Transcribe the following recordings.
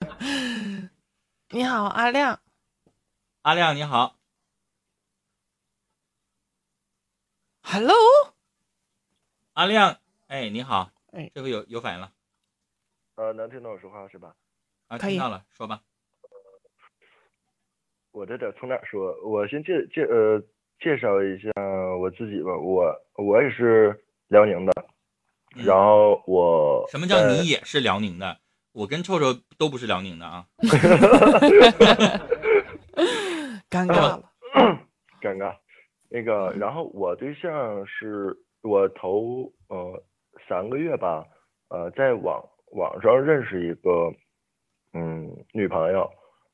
你好，阿亮。阿亮，你好。Hello，阿亮，哎，你好。哎这回有有反应了呃，能听到我说话是吧？啊？听到了，说吧。我这得从哪说？我先介介呃介绍一下我自己吧。我我也是辽宁的，嗯然后我什么叫你也是辽宁的？我跟臭臭都不是辽宁的啊。尴尬了。尴尬。那个，然后我对象是我头呃三个月吧，呃，在网网上认识一个嗯女朋友，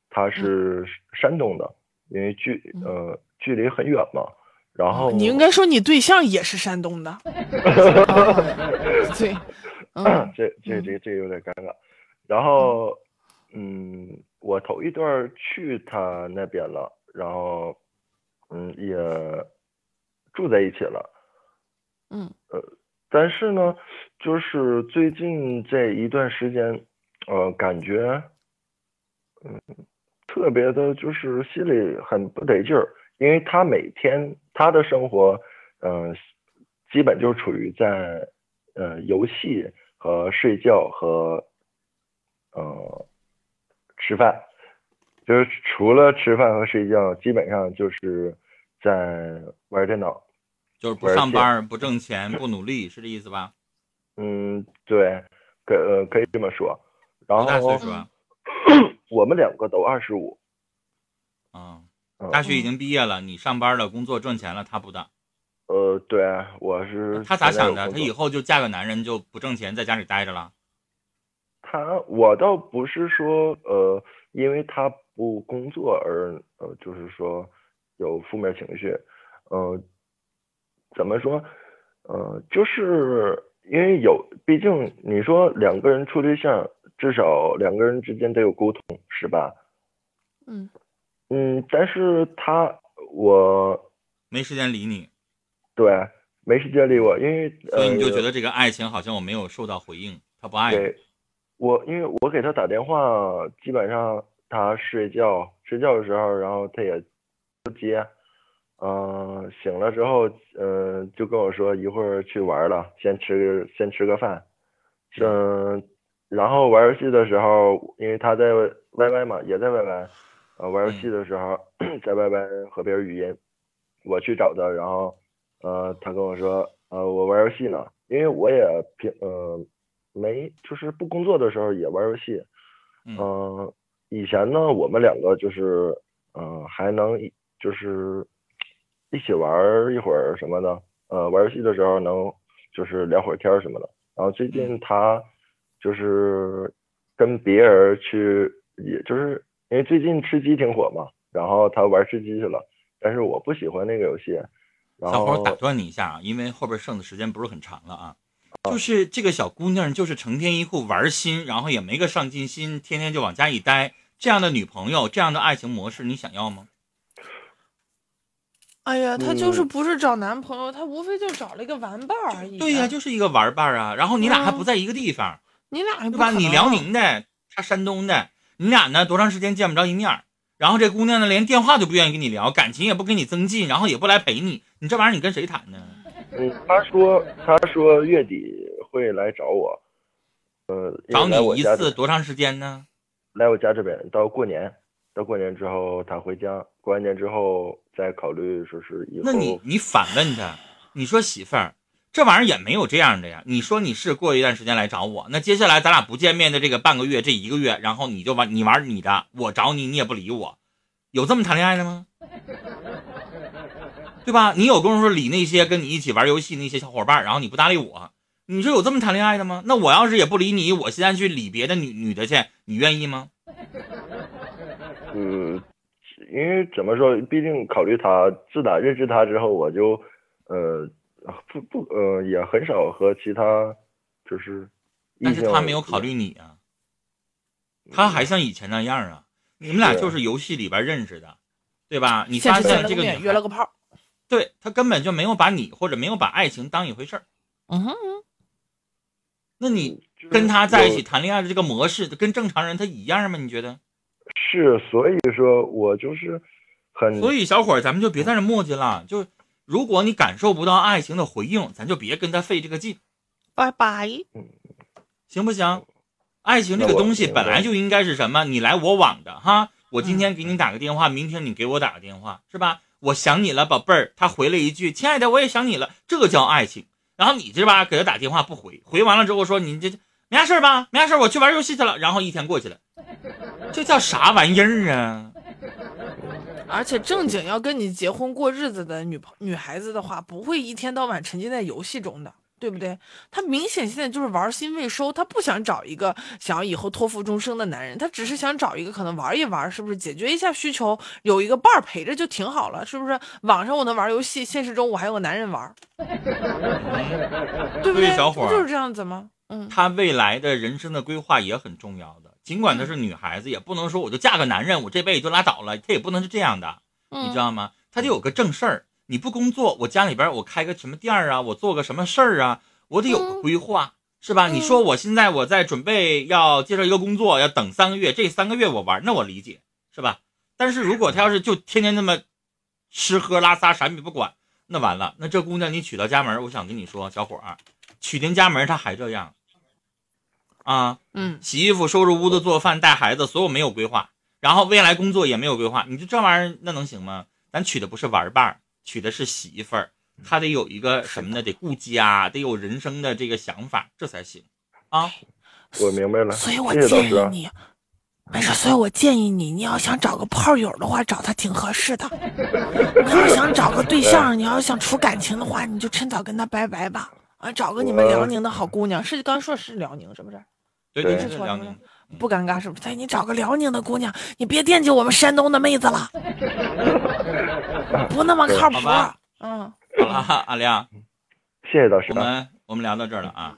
她是山东的，因为距呃距离很远嘛，然后你应该说你对象也是山东的。啊 对，嗯 这这这这有点尴尬。然后，嗯，我头一段儿去他那边了，然后，嗯，也住在一起了。嗯，呃但是呢，就是最近这一段时间，呃，感觉，嗯，特别的，就是心里很不得劲儿，因为他每天他的生活，嗯、基本就处于在，呃，游戏和睡觉和，呃，吃饭，就是除了吃饭和睡觉，基本上就是在玩电脑。就是不上班、不挣钱、不努力，是这意思吧？嗯，对，可呃可以这么说。然多大岁后数啊？我们两个都二十五，啊，嗯大学已经毕业了，你上班了，工作赚钱了，他不的。呃，对，我是他咋想的？他以后就嫁个男人就不挣钱，在家里待着了？他我倒不是说呃，因为他不工作而呃，就是说有负面情绪，呃，怎么说？呃，就是因为有，毕竟你说两个人处对象，至少两个人之间得有沟通，是吧？嗯嗯，但是他我没时间理你，对没时间理我，因为所以你就觉呃得这个爱情好像我没有受到回应，他不爱你。对，我因为我给他打电话，基本上他睡觉睡觉的时候，然后他也不接，嗯、醒了之后，嗯、就跟我说一会儿去玩了，先吃先吃个饭，嗯、然后玩游戏的时候，因为他在 YY 嘛，也在 YY，呃，玩游戏的时候、在 YY 和别人语音，我去找他，然后呃，他跟我说，呃，我玩游戏呢，因为我也平呃没就是不工作的时候也玩游戏，嗯。嗯、以前呢我们两个就是嗯、呃还能一就是一起玩一会儿什么的，呃玩游戏的时候能就是聊会儿天什么的，然后最近他就是跟别人去，也就是因为最近吃鸡挺火嘛，然后他玩吃鸡去了，但是我不喜欢那个游戏，然后小伙打断你一下啊，因为后边剩的时间不是很长了啊。就是这个小姑娘，就是成天一副玩心，然后也没个上进心，天天就往家一待。这样的女朋友，这样的爱情模式，你想要吗？哎呀，她就是嗯不是找男朋友，他无非就找了一个玩伴而已。对呀、就是一个玩伴啊。然后你俩还不在一个地方，你俩还对吧？你辽宁的，她山东的，你俩呢多长时间见不着一面？然后这姑娘呢，连电话都不愿意跟你聊，感情也不跟你增进，然后也不来陪你，你这玩意儿你跟谁谈呢？嗯，他说他说月底会来找我，呃，找你一次多长时间呢？来我家这边到过年，到过年之后他回家，过完年之后再考虑说是以后。那你你反问他，你说媳妇儿，这玩意儿也没有这样的呀。你说你是过一段时间来找我，那接下来咱俩不见面的这个半个月，这一个月，然后你就玩你玩你的，我找你你也不理我，有这么谈恋爱的吗？对吧？你有功夫理那些跟你一起玩游戏那些小伙伴，然后你不搭理我，你说有这么谈恋爱的吗？那我要是也不理你，我现在去理别的女女的去，你愿意吗？嗯，因为怎么说，毕竟考虑他，自打认识他之后，我就呃不不呃也很少和其他就是异但是他没有考虑你啊，他还像以前那样啊。你们俩就是游戏里边认识的，对吧？你发现这个女约了，个炮。对他根本就没有把你或者没有把爱情当一回事儿。嗯哼，那你跟他在一起谈恋爱的这个模式，跟正常人他一样吗？你觉得？是，所以说我就是很所以小伙儿，咱们就别在这磨叽了。就如果你感受不到爱情的回应，咱就别跟他费这个劲，拜拜。行不行？爱情这个东西本来就应该是什么？你来我往的哈。我今天给你打个电话，明天你给我打个电话，是吧？我想你了，宝贝儿。他回了一句：“亲爱的，我也想你了。”这叫爱情。然后你这吧给他打电话不回，回完了之后说：“你这没啥事吧？没啥事，我去玩游戏去了。”然后一天过去了，这叫啥玩意儿啊？而且正经要跟你结婚过日子的女朋女孩子的话，不会一天到晚沉浸在游戏中的，对不对？她明显现在就是玩心未收，她不想找一个想要以后托付终生的男人，她只是想找一个可能玩一玩，是不是解决一下需求，有一个伴儿陪着就挺好了，是不是？网上我能玩游戏，现实中我还有个男人玩，对不对？小伙就是这样子吗？嗯，他未来的人生的规划也很重要的。尽管她是女孩子，也不能说我就嫁个男人，我这辈子就拉倒了。她也不能是这样的，嗯你知道吗？她得有个正事儿。你不工作，我家里边我开个什么店儿啊，我做个什么事儿啊，我得有个规划，是吧？嗯你说我现在我在准备要介绍一个工作，要等三个月，这三个月我玩，那我理解，是吧？但是如果他要是就天天那么吃喝拉撒啥也不管，那完了，那这姑娘你娶到家门，我想跟你说，小伙儿，娶进家门她还这样，啊，嗯，洗衣服、收拾屋子、做饭、带孩子，所有没有规划，然后未来工作也没有规划，你就这玩意儿那能行吗？咱娶的不是玩伴儿，娶的是媳妇儿，他得有一个什么呢？得顾家，得有人生的这个想法，这才行啊。我明白了，所以我建。议你，没事，所以我建议你，你要想找个炮友的话，找他挺合适的。你要想找个对象，你要想处感情的话，你就趁早跟他拜拜吧。啊，找个你们辽宁的好姑娘，是刚说是辽宁是不是？对对对，是辽宁。不尴尬是不是？哎，你找个辽宁的姑娘，你别惦记我们山东的妹子了，不那么靠谱。嗯，好了，阿亮，谢谢老师啊。我们我们聊到这儿了啊。